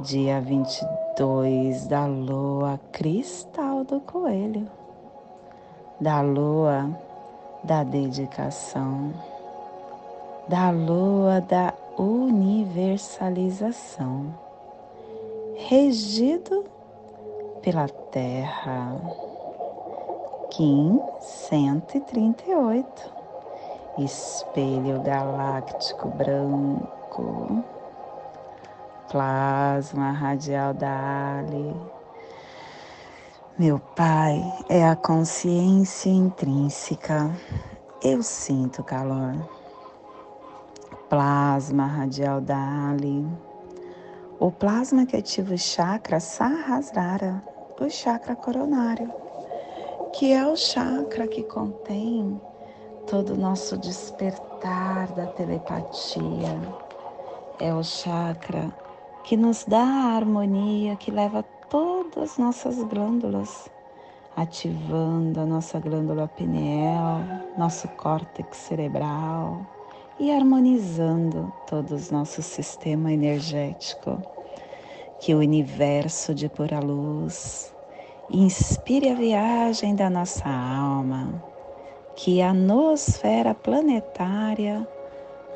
dia 22 da lua cristal do coelho, da lua da dedicação, da lua da universalização, regido pela Terra. Kim 138, espelho galáctico branco plasma radial da Ali. Meu Pai é a consciência intrínseca. Eu sinto calor. Plasma radial da Ali. O plasma que ativa o chakra Sahasrara, o chakra coronário, que é o chakra que contém todo o nosso despertar da telepatia. É o chakra que nos dá a harmonia que leva todas as nossas glândulas, ativando a nossa glândula pineal, nosso córtex cerebral e harmonizando todo o nosso sistema energético. Que o universo de pura luz inspire a viagem da nossa alma, que a nosfera planetária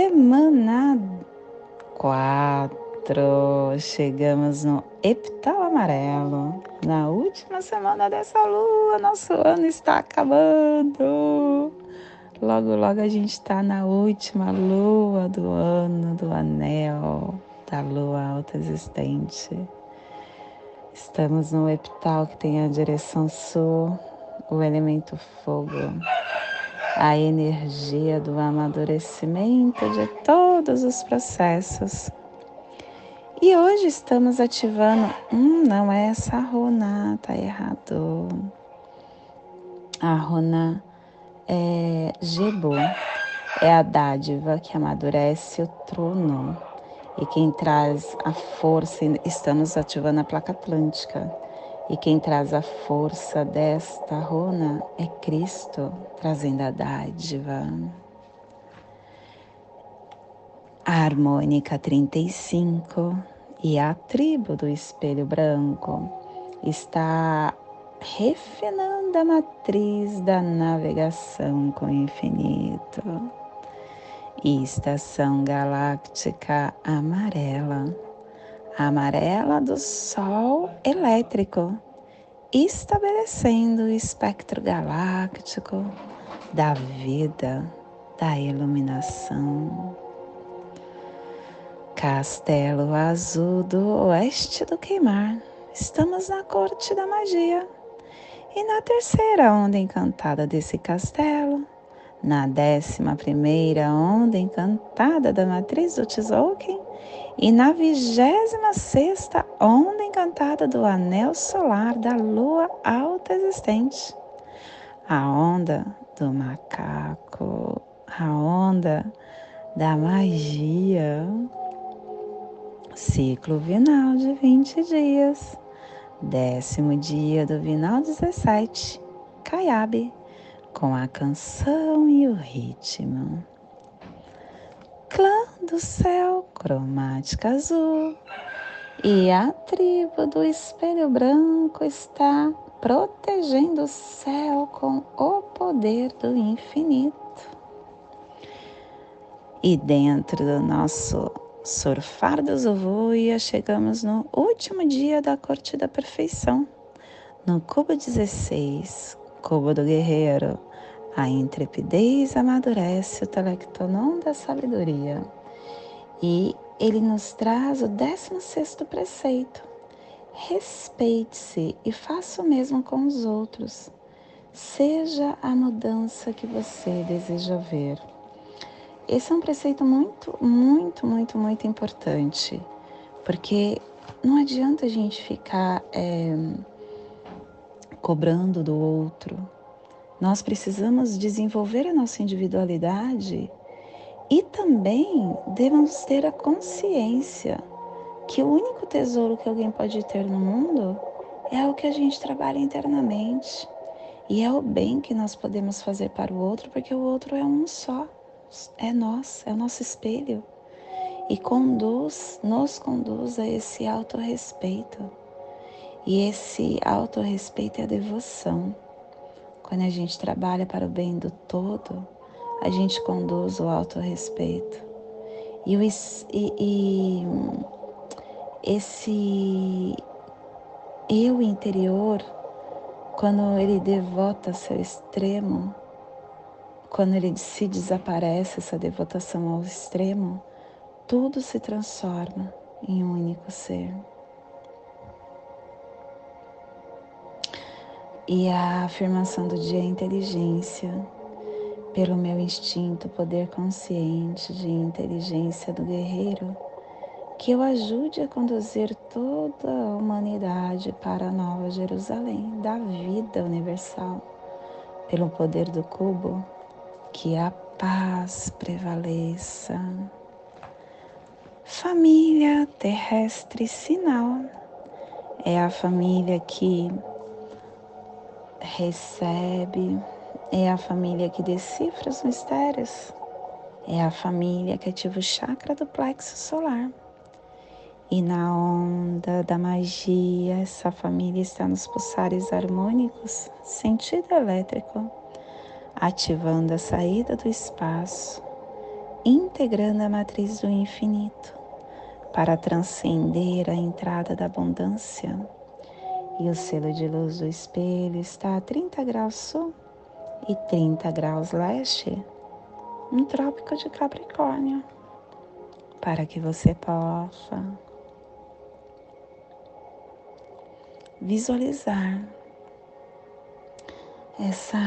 Semana 4. Chegamos no epital amarelo. Na última semana dessa lua, nosso ano está acabando. Logo, logo a gente está na última lua do ano, do anel, da lua alta existente. Estamos no epital que tem a direção sul, o elemento fogo a energia do amadurecimento de todos os processos. E hoje estamos ativando. Hum, não é essa runa, tá errado. A runa é Gebo, é a dádiva que amadurece o trono. E quem traz a força, estamos ativando a placa atlântica e quem traz a força desta runa é Cristo, trazendo a dádiva. A harmônica 35 e a tribo do espelho branco está refinando a matriz da navegação com o infinito. E estação galáctica amarela amarela do Sol elétrico, estabelecendo o espectro galáctico da vida, da iluminação. Castelo Azul do Oeste do Queimar. Estamos na corte da magia. E na terceira onda encantada desse castelo, na décima primeira onda encantada da matriz do Tzolk'in, e na vigésima sexta onda encantada do anel solar da lua alta existente, a onda do macaco, a onda da magia, ciclo vinal de 20 dias, décimo dia do vinal 17, Caiabe, com a canção e o ritmo clã do céu cromática azul e a tribo do espelho branco está protegendo o céu com o poder do infinito. E dentro do nosso surfar do Zovuia, chegamos no último dia da Corte da Perfeição. No cubo 16, cubo do guerreiro, a intrepidez amadurece o telectonon da sabedoria. E ele nos traz o 16 preceito. Respeite-se e faça o mesmo com os outros. Seja a mudança que você deseja ver. Esse é um preceito muito, muito, muito, muito importante, porque não adianta a gente ficar é, cobrando do outro. Nós precisamos desenvolver a nossa individualidade e também devemos ter a consciência que o único tesouro que alguém pode ter no mundo é o que a gente trabalha internamente. E é o bem que nós podemos fazer para o outro, porque o outro é um só, é nós, é o nosso espelho. E conduz, nos conduz a esse autorrespeito. E esse autorrespeito é a devoção. Quando a gente trabalha para o bem do todo, a gente conduz o autorrespeito. E, o, e, e esse eu interior, quando ele devota seu extremo, quando ele se desaparece essa devotação ao extremo, tudo se transforma em um único ser. E a afirmação do dia é inteligência pelo meu instinto, poder consciente de inteligência do guerreiro, que eu ajude a conduzir toda a humanidade para a nova Jerusalém, da vida universal, pelo poder do cubo, que a paz prevaleça. Família terrestre sinal é a família que recebe é a família que decifra os mistérios. É a família que ativa o chakra do plexo solar. E na onda da magia, essa família está nos pulsares harmônicos, sentido elétrico, ativando a saída do espaço, integrando a matriz do infinito para transcender a entrada da abundância. E o selo de luz do espelho está a 30 graus sul e 30 graus leste no Trópico de Capricórnio, para que você possa visualizar essa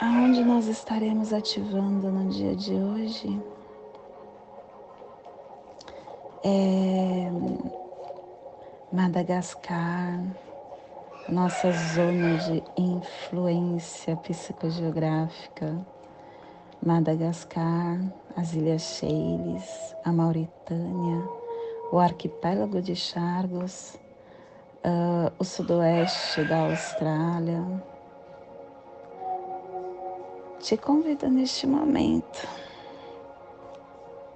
aonde nós estaremos ativando no dia de hoje é Madagascar, nossa zona de influência psicogeográfica, Madagascar, as Ilhas Seychelles, a Mauritânia, o arquipélago de Chagos, uh, o sudoeste da Austrália. Te convido neste momento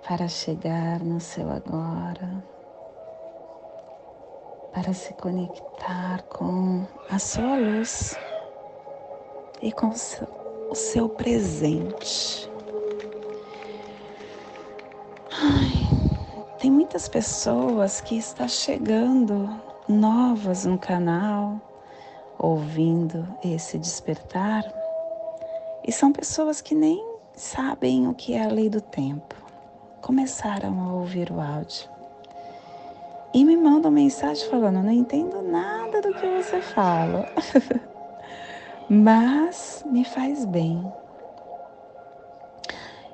para chegar no seu agora para se conectar com a sua luz e com o seu presente. Ai, tem muitas pessoas que estão chegando novas no canal, ouvindo esse despertar, e são pessoas que nem sabem o que é a lei do tempo. Começaram a ouvir o áudio e me mandam mensagem falando: não entendo nada do que você fala, mas me faz bem.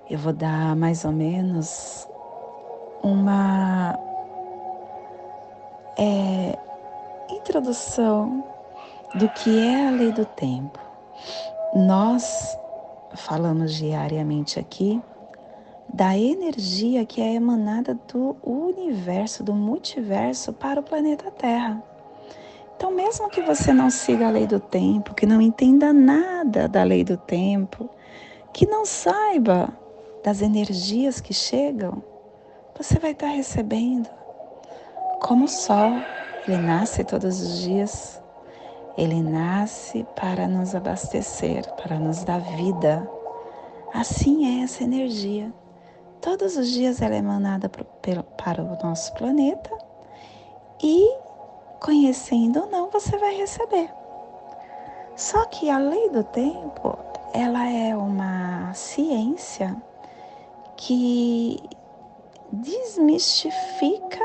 Eu vou dar mais ou menos uma é, introdução do que é a lei do tempo. Nós falamos diariamente aqui da energia que é emanada do universo, do multiverso para o planeta Terra. Então, mesmo que você não siga a lei do tempo, que não entenda nada da lei do tempo, que não saiba das energias que chegam, você vai estar recebendo. Como o sol, ele nasce todos os dias, Ele nasce para nos abastecer, para nos dar vida. Assim é essa energia. Todos os dias ela é emanada para o nosso planeta e, conhecendo ou não, você vai receber. Só que a lei do tempo, ela é uma ciência que desmistifica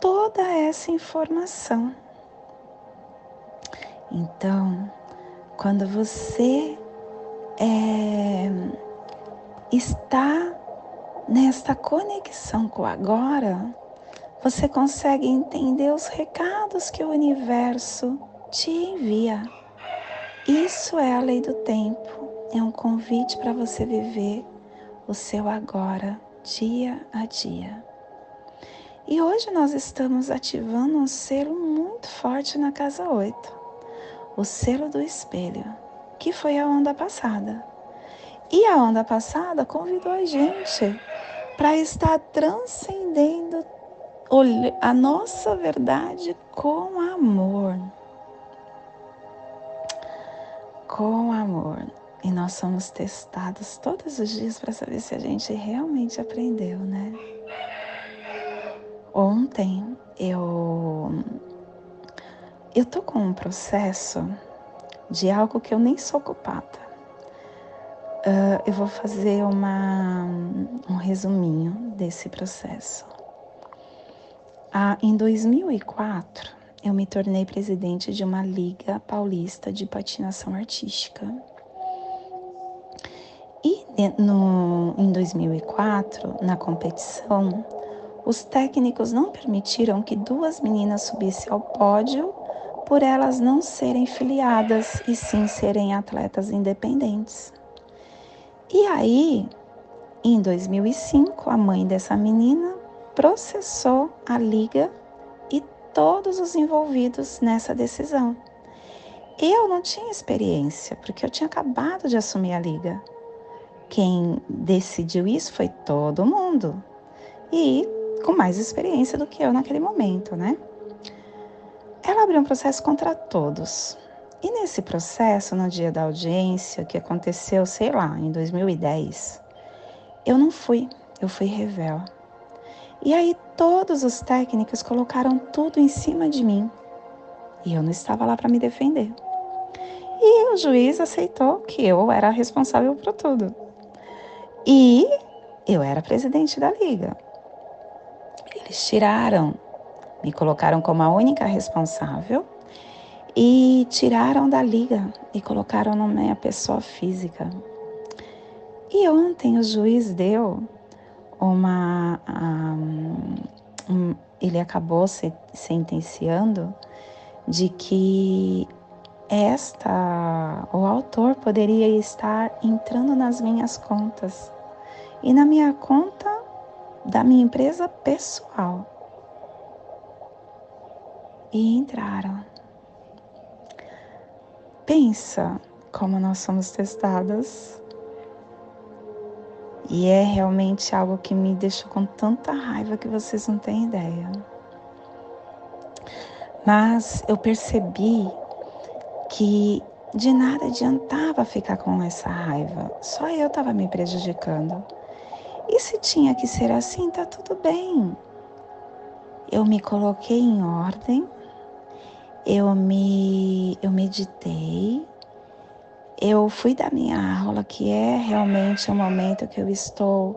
toda essa informação. Então, quando você é, está nesta conexão com o agora, você consegue entender os recados que o universo te envia. Isso é a lei do tempo, é um convite para você viver o seu agora, dia a dia. E hoje nós estamos ativando um selo muito forte na casa 8, o selo do espelho, que foi a onda passada. E a onda passada convidou a gente para estar transcendendo a nossa verdade com amor. Com amor. E nós somos testados todos os dias para saber se a gente realmente aprendeu, né? Ontem eu eu tô com um processo de algo que eu nem sou culpada. Uh, eu vou fazer uma, um resuminho desse processo. Ah, em 2004, eu me tornei presidente de uma liga paulista de patinação artística. E no, em 2004, na competição, os técnicos não permitiram que duas meninas subissem ao pódio por elas não serem filiadas e sim serem atletas independentes. E aí, em 2005, a mãe dessa menina processou a liga e todos os envolvidos nessa decisão. Eu não tinha experiência, porque eu tinha acabado de assumir a liga. Quem decidiu isso foi todo mundo. E com mais experiência do que eu naquele momento, né? Ela abriu um processo contra todos. E nesse processo, no dia da audiência, que aconteceu, sei lá, em 2010, eu não fui, eu fui revel. E aí todos os técnicos colocaram tudo em cima de mim. E eu não estava lá para me defender. E o juiz aceitou que eu era responsável por tudo. E eu era presidente da liga. Eles tiraram, me colocaram como a única responsável e tiraram da liga e colocaram na minha pessoa física. E ontem o juiz deu uma. Um, um, ele acabou se, sentenciando de que esta, o autor poderia estar entrando nas minhas contas e na minha conta da minha empresa pessoal. E entraram. Pensa como nós somos testadas. E é realmente algo que me deixou com tanta raiva que vocês não têm ideia. Mas eu percebi que de nada adiantava ficar com essa raiva, só eu estava me prejudicando. E se tinha que ser assim, tá tudo bem. Eu me coloquei em ordem, eu me eu meditei, eu fui da minha aula, que é realmente o momento que eu estou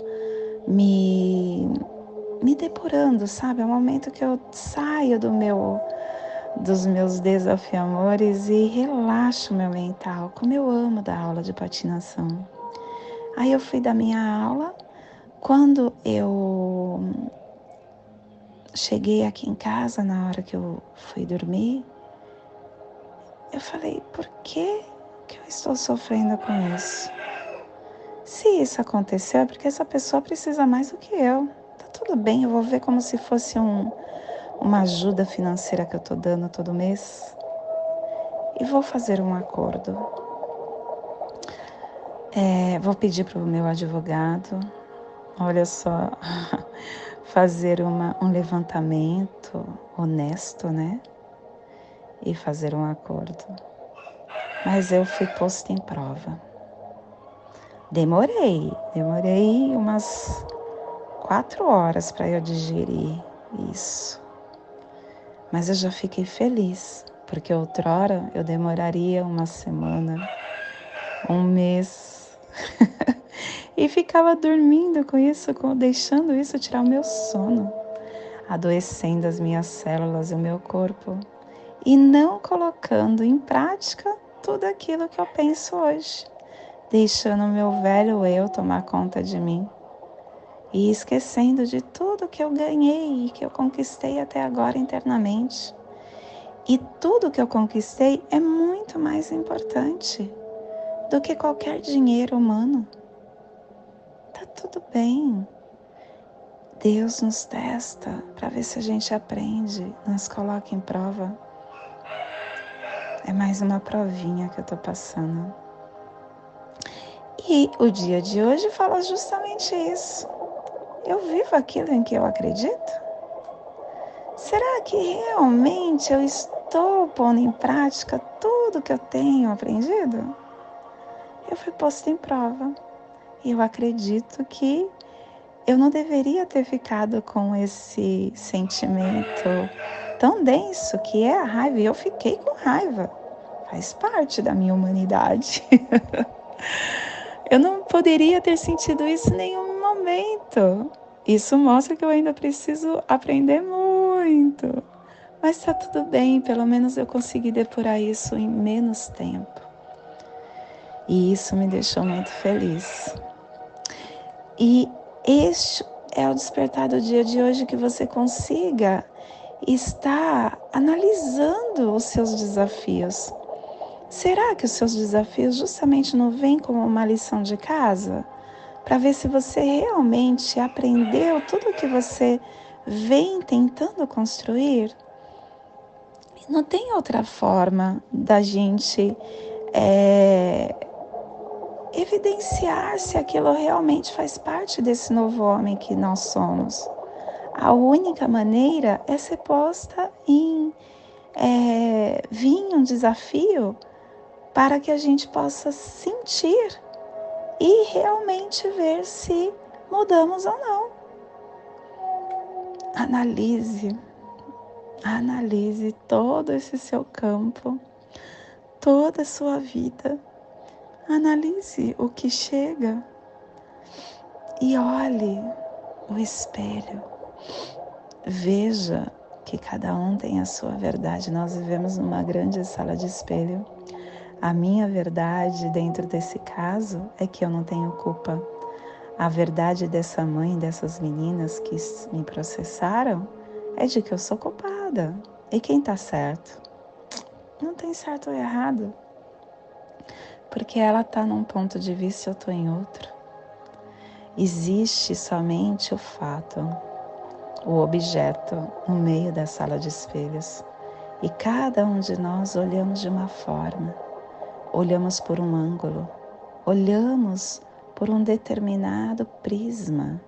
me me depurando, sabe? É um momento que eu saio do meu dos meus desafiamores e relaxo meu mental, como eu amo dar aula de patinação. Aí eu fui da minha aula, quando eu cheguei aqui em casa, na hora que eu fui dormir, eu falei: por que, que eu estou sofrendo com isso? Se isso aconteceu, é porque essa pessoa precisa mais do que eu. Tá tudo bem, eu vou ver como se fosse um, uma ajuda financeira que eu tô dando todo mês. E vou fazer um acordo. É, vou pedir para o meu advogado olha só, fazer uma, um levantamento honesto, né? E fazer um acordo. Mas eu fui posto em prova. Demorei, demorei umas quatro horas para eu digerir isso. Mas eu já fiquei feliz, porque outrora eu demoraria uma semana, um mês, e ficava dormindo com isso, deixando isso tirar o meu sono, adoecendo as minhas células e o meu corpo, e não colocando em prática tudo aquilo que eu penso hoje deixando o meu velho eu tomar conta de mim e esquecendo de tudo que eu ganhei e que eu conquistei até agora internamente. E tudo que eu conquistei é muito mais importante do que qualquer dinheiro humano. Tá tudo bem. Deus nos testa para ver se a gente aprende, nos coloca em prova. É mais uma provinha que eu tô passando. E o dia de hoje fala justamente isso. Eu vivo aquilo em que eu acredito? Será que realmente eu estou pondo em prática tudo que eu tenho aprendido? Eu fui posto em prova e eu acredito que eu não deveria ter ficado com esse sentimento tão denso que é a raiva. E eu fiquei com raiva. Faz parte da minha humanidade. Eu não poderia ter sentido isso em nenhum momento. Isso mostra que eu ainda preciso aprender muito. Mas está tudo bem, pelo menos eu consegui depurar isso em menos tempo. E isso me deixou muito feliz. E este é o despertar do dia de hoje que você consiga estar analisando os seus desafios Será que os seus desafios justamente não vêm como uma lição de casa? Para ver se você realmente aprendeu tudo o que você vem tentando construir? Não tem outra forma da gente é, evidenciar se aquilo realmente faz parte desse novo homem que nós somos. A única maneira é ser posta em é, vir um desafio para que a gente possa sentir e realmente ver se mudamos ou não. Analise, analise todo esse seu campo, toda a sua vida. Analise o que chega e olhe o espelho. Veja que cada um tem a sua verdade. Nós vivemos numa grande sala de espelho a minha verdade dentro desse caso é que eu não tenho culpa. A verdade dessa mãe, dessas meninas que me processaram, é de que eu sou culpada. E quem tá certo? Não tem certo ou errado. Porque ela tá num ponto de vista e eu tô em outro. Existe somente o fato, o objeto no meio da sala de espelhos. E cada um de nós olhamos de uma forma olhamos por um ângulo, olhamos por um determinado prisma.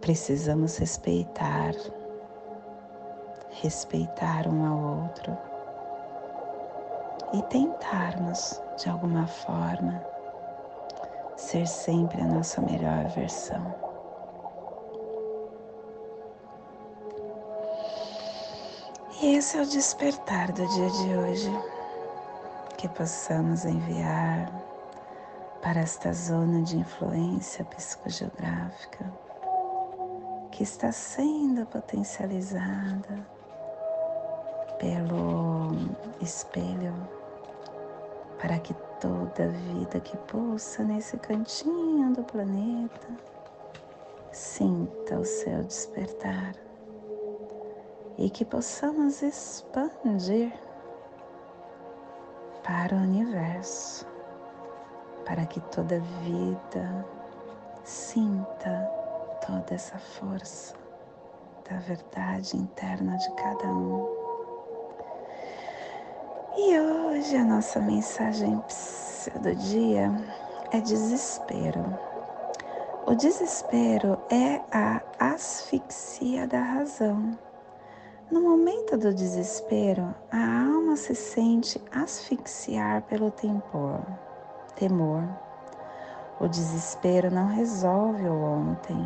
Precisamos respeitar, respeitar um ao outro e tentarmos, de alguma forma, ser sempre a nossa melhor versão. E esse é o despertar do dia de hoje que possamos enviar para esta zona de influência psicogeográfica que está sendo potencializada pelo espelho para que toda vida que pulsa nesse cantinho do planeta sinta o seu despertar e que possamos expandir para o universo, para que toda vida sinta toda essa força da verdade interna de cada um. E hoje a nossa mensagem do dia é desespero. O desespero é a asfixia da razão. No momento do desespero, a alma se sente asfixiar pelo temor, temor. O desespero não resolve o ontem,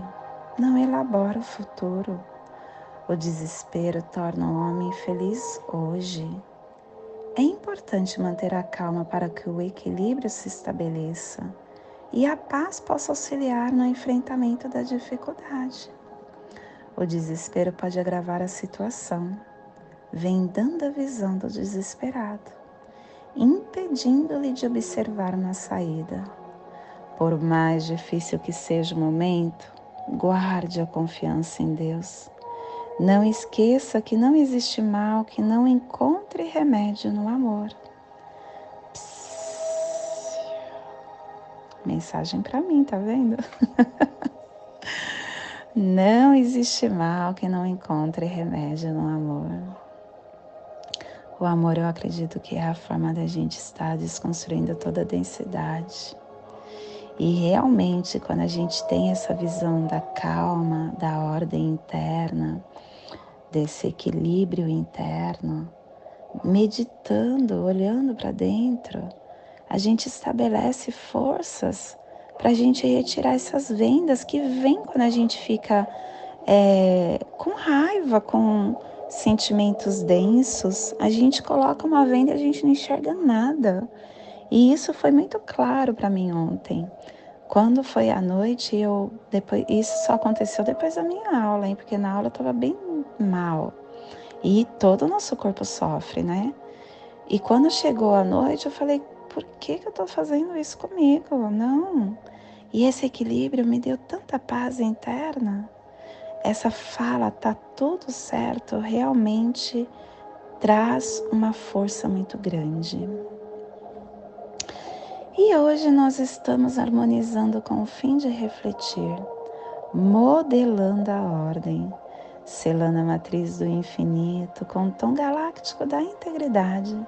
não elabora o futuro. O desespero torna o homem feliz hoje. É importante manter a calma para que o equilíbrio se estabeleça e a paz possa auxiliar no enfrentamento da dificuldade. O desespero pode agravar a situação, vendando a visão do desesperado, impedindo-lhe de observar uma saída. Por mais difícil que seja o momento, guarde a confiança em Deus. Não esqueça que não existe mal que não encontre remédio no amor. Psss. Mensagem para mim, tá vendo? não existe mal que não encontre remédio no amor. O amor, eu acredito que é a forma da gente estar desconstruindo toda a densidade e realmente, quando a gente tem essa visão da calma, da ordem interna, desse equilíbrio interno, meditando, olhando para dentro, a gente estabelece forças para a gente retirar essas vendas que vêm quando a gente fica é, com raiva, com sentimentos densos. A gente coloca uma venda e a gente não enxerga nada. E isso foi muito claro para mim ontem. Quando foi à noite, eu depois isso só aconteceu depois da minha aula, hein? Porque na aula eu estava bem mal. E todo o nosso corpo sofre, né? E quando chegou a noite, eu falei: por que, que eu estou fazendo isso comigo? Não. E esse equilíbrio me deu tanta paz interna. Essa fala tá tudo certo, realmente traz uma força muito grande. E hoje nós estamos harmonizando com o fim de refletir, modelando a ordem, selando a matriz do infinito com o tom galáctico da integridade,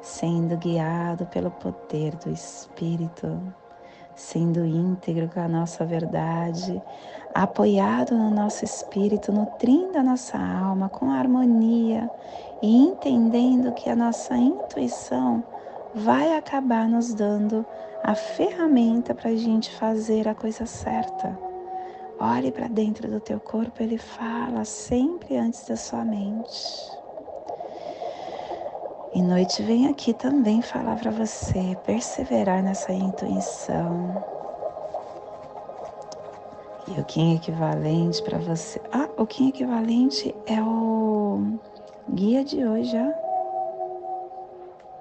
sendo guiado pelo poder do Espírito, sendo íntegro com a nossa verdade, apoiado no nosso espírito, nutrindo a nossa alma com harmonia e entendendo que a nossa intuição vai acabar nos dando a ferramenta para a gente fazer a coisa certa. Olhe para dentro do teu corpo, ele fala sempre antes da sua mente. E noite vem aqui também falar para você perseverar nessa intuição. E o Kim equivalente para você. Ah, o Kim equivalente é o guia de hoje, ó.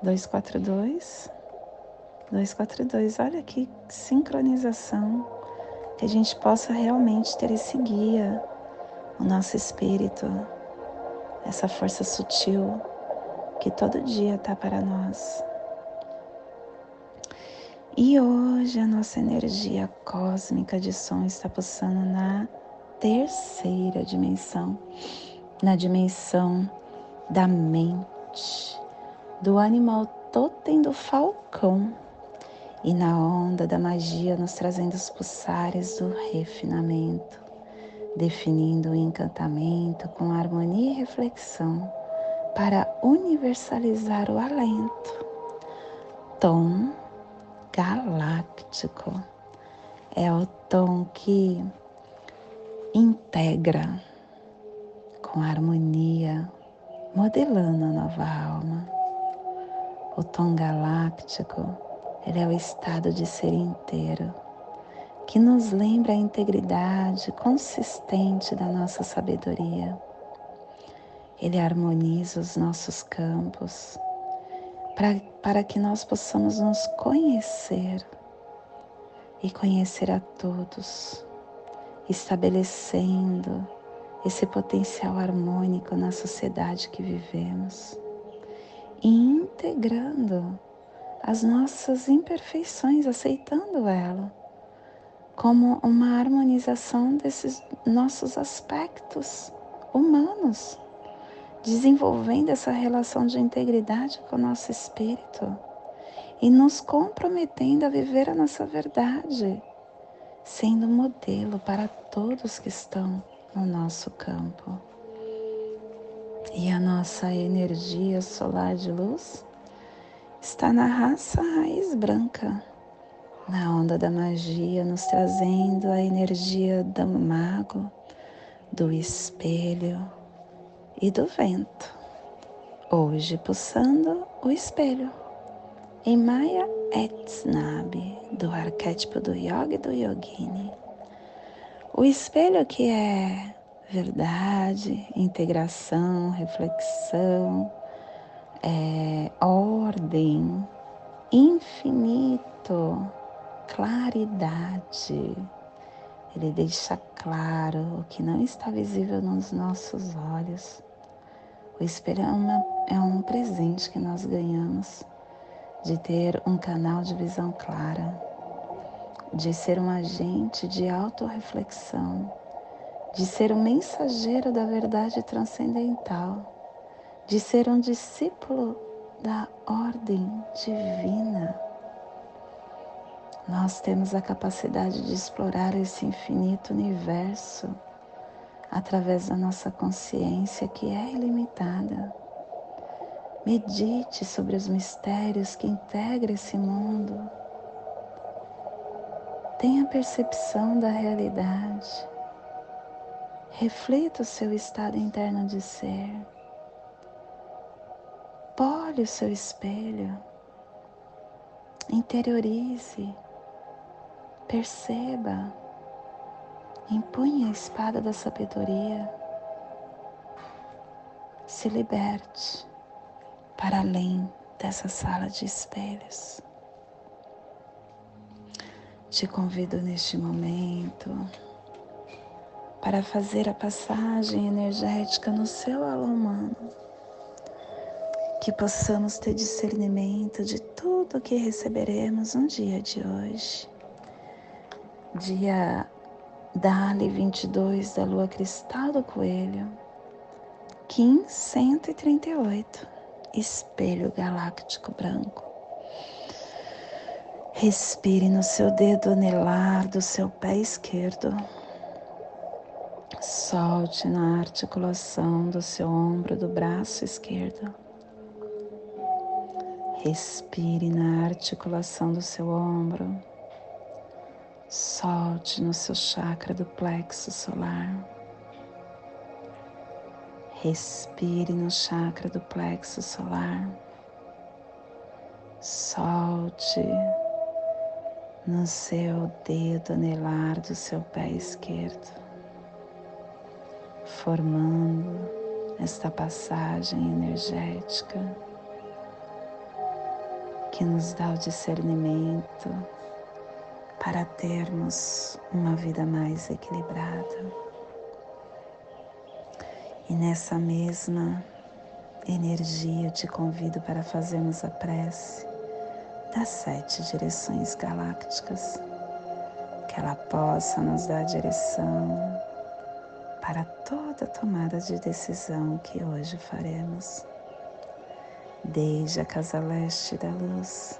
242, 242. Olha que sincronização. Que a gente possa realmente ter esse guia, o nosso espírito, essa força sutil que todo dia está para nós. E hoje a nossa energia cósmica de som está pulsando na terceira dimensão, na dimensão da mente do animal totem do falcão e na onda da magia nos trazendo os pulsares do refinamento, definindo o encantamento com harmonia e reflexão para universalizar o alento. Tom galáctico é o tom que integra com harmonia, modelando a nova alma o tom galáctico, ele é o estado de ser inteiro, que nos lembra a integridade consistente da nossa sabedoria. Ele harmoniza os nossos campos para, para que nós possamos nos conhecer e conhecer a todos, estabelecendo esse potencial harmônico na sociedade que vivemos e integrando as nossas imperfeições, aceitando ela como uma harmonização desses nossos aspectos humanos, desenvolvendo essa relação de integridade com o nosso espírito e nos comprometendo a viver a nossa verdade, sendo modelo para todos que estão no nosso campo. E a nossa energia solar de luz está na raça raiz branca, na onda da magia, nos trazendo a energia do mago, do espelho e do vento. Hoje pulsando o espelho em Maya Etznabi, do arquétipo do Yoga e do Yogini. O espelho que é verdade, integração, reflexão, é, ordem, infinito, claridade. Ele deixa claro o que não está visível nos nossos olhos. O espelho uma, é um presente que nós ganhamos de ter um canal de visão clara, de ser um agente de autorreflexão, de ser um mensageiro da verdade transcendental, de ser um discípulo da ordem divina. Nós temos a capacidade de explorar esse infinito universo através da nossa consciência que é ilimitada Medite sobre os mistérios que integram esse mundo. Tenha percepção da realidade. Reflita o seu estado interno de ser. Pole o seu espelho. Interiorize. Perceba. Empunhe a espada da sabedoria. Se liberte para além dessa sala de espelhos. Te convido neste momento para fazer a passagem energética no seu alô humano, que possamos ter discernimento de tudo que receberemos no dia de hoje. Dia Dali 22 da Lua Cristal do Coelho, Kim 138 espelho galáctico branco. Respire no seu dedo anelar do seu pé esquerdo. Solte na articulação do seu ombro do braço esquerdo. Respire na articulação do seu ombro. Solte no seu chakra do plexo solar. Respire no chakra do plexo solar. Solte no seu dedo anelar do seu pé esquerdo, formando esta passagem energética que nos dá o discernimento para termos uma vida mais equilibrada. E nessa mesma energia te convido para fazermos a prece das sete direções galácticas, que ela possa nos dar direção para toda tomada de decisão que hoje faremos. Desde a casa leste da luz,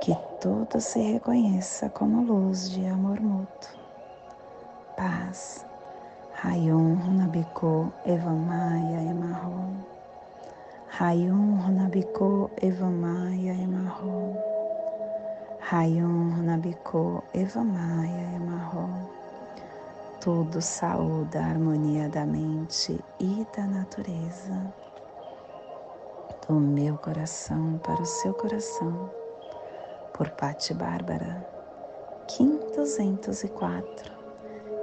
que tudo se reconheça como luz de amor mútuo, paz, Rayum Runabiko Evamaya Emarro, Rayum Runabiko Evamaya Emarro, Rayum Runabiko Evamaya Emarro tudo saúda a harmonia da mente e da natureza. Do meu coração para o seu coração, por Patti Bárbara, Kim 204,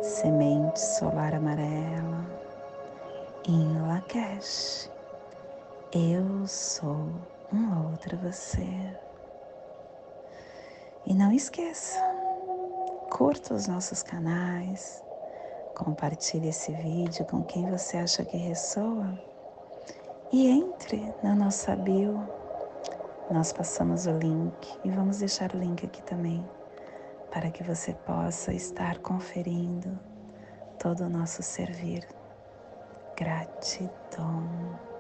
Semente Solar Amarela, em Lakesh. Eu sou um outro você. E não esqueça, curta os nossos canais, Compartilhe esse vídeo com quem você acha que ressoa e entre na nossa bio. Nós passamos o link e vamos deixar o link aqui também para que você possa estar conferindo todo o nosso servir. Gratidão.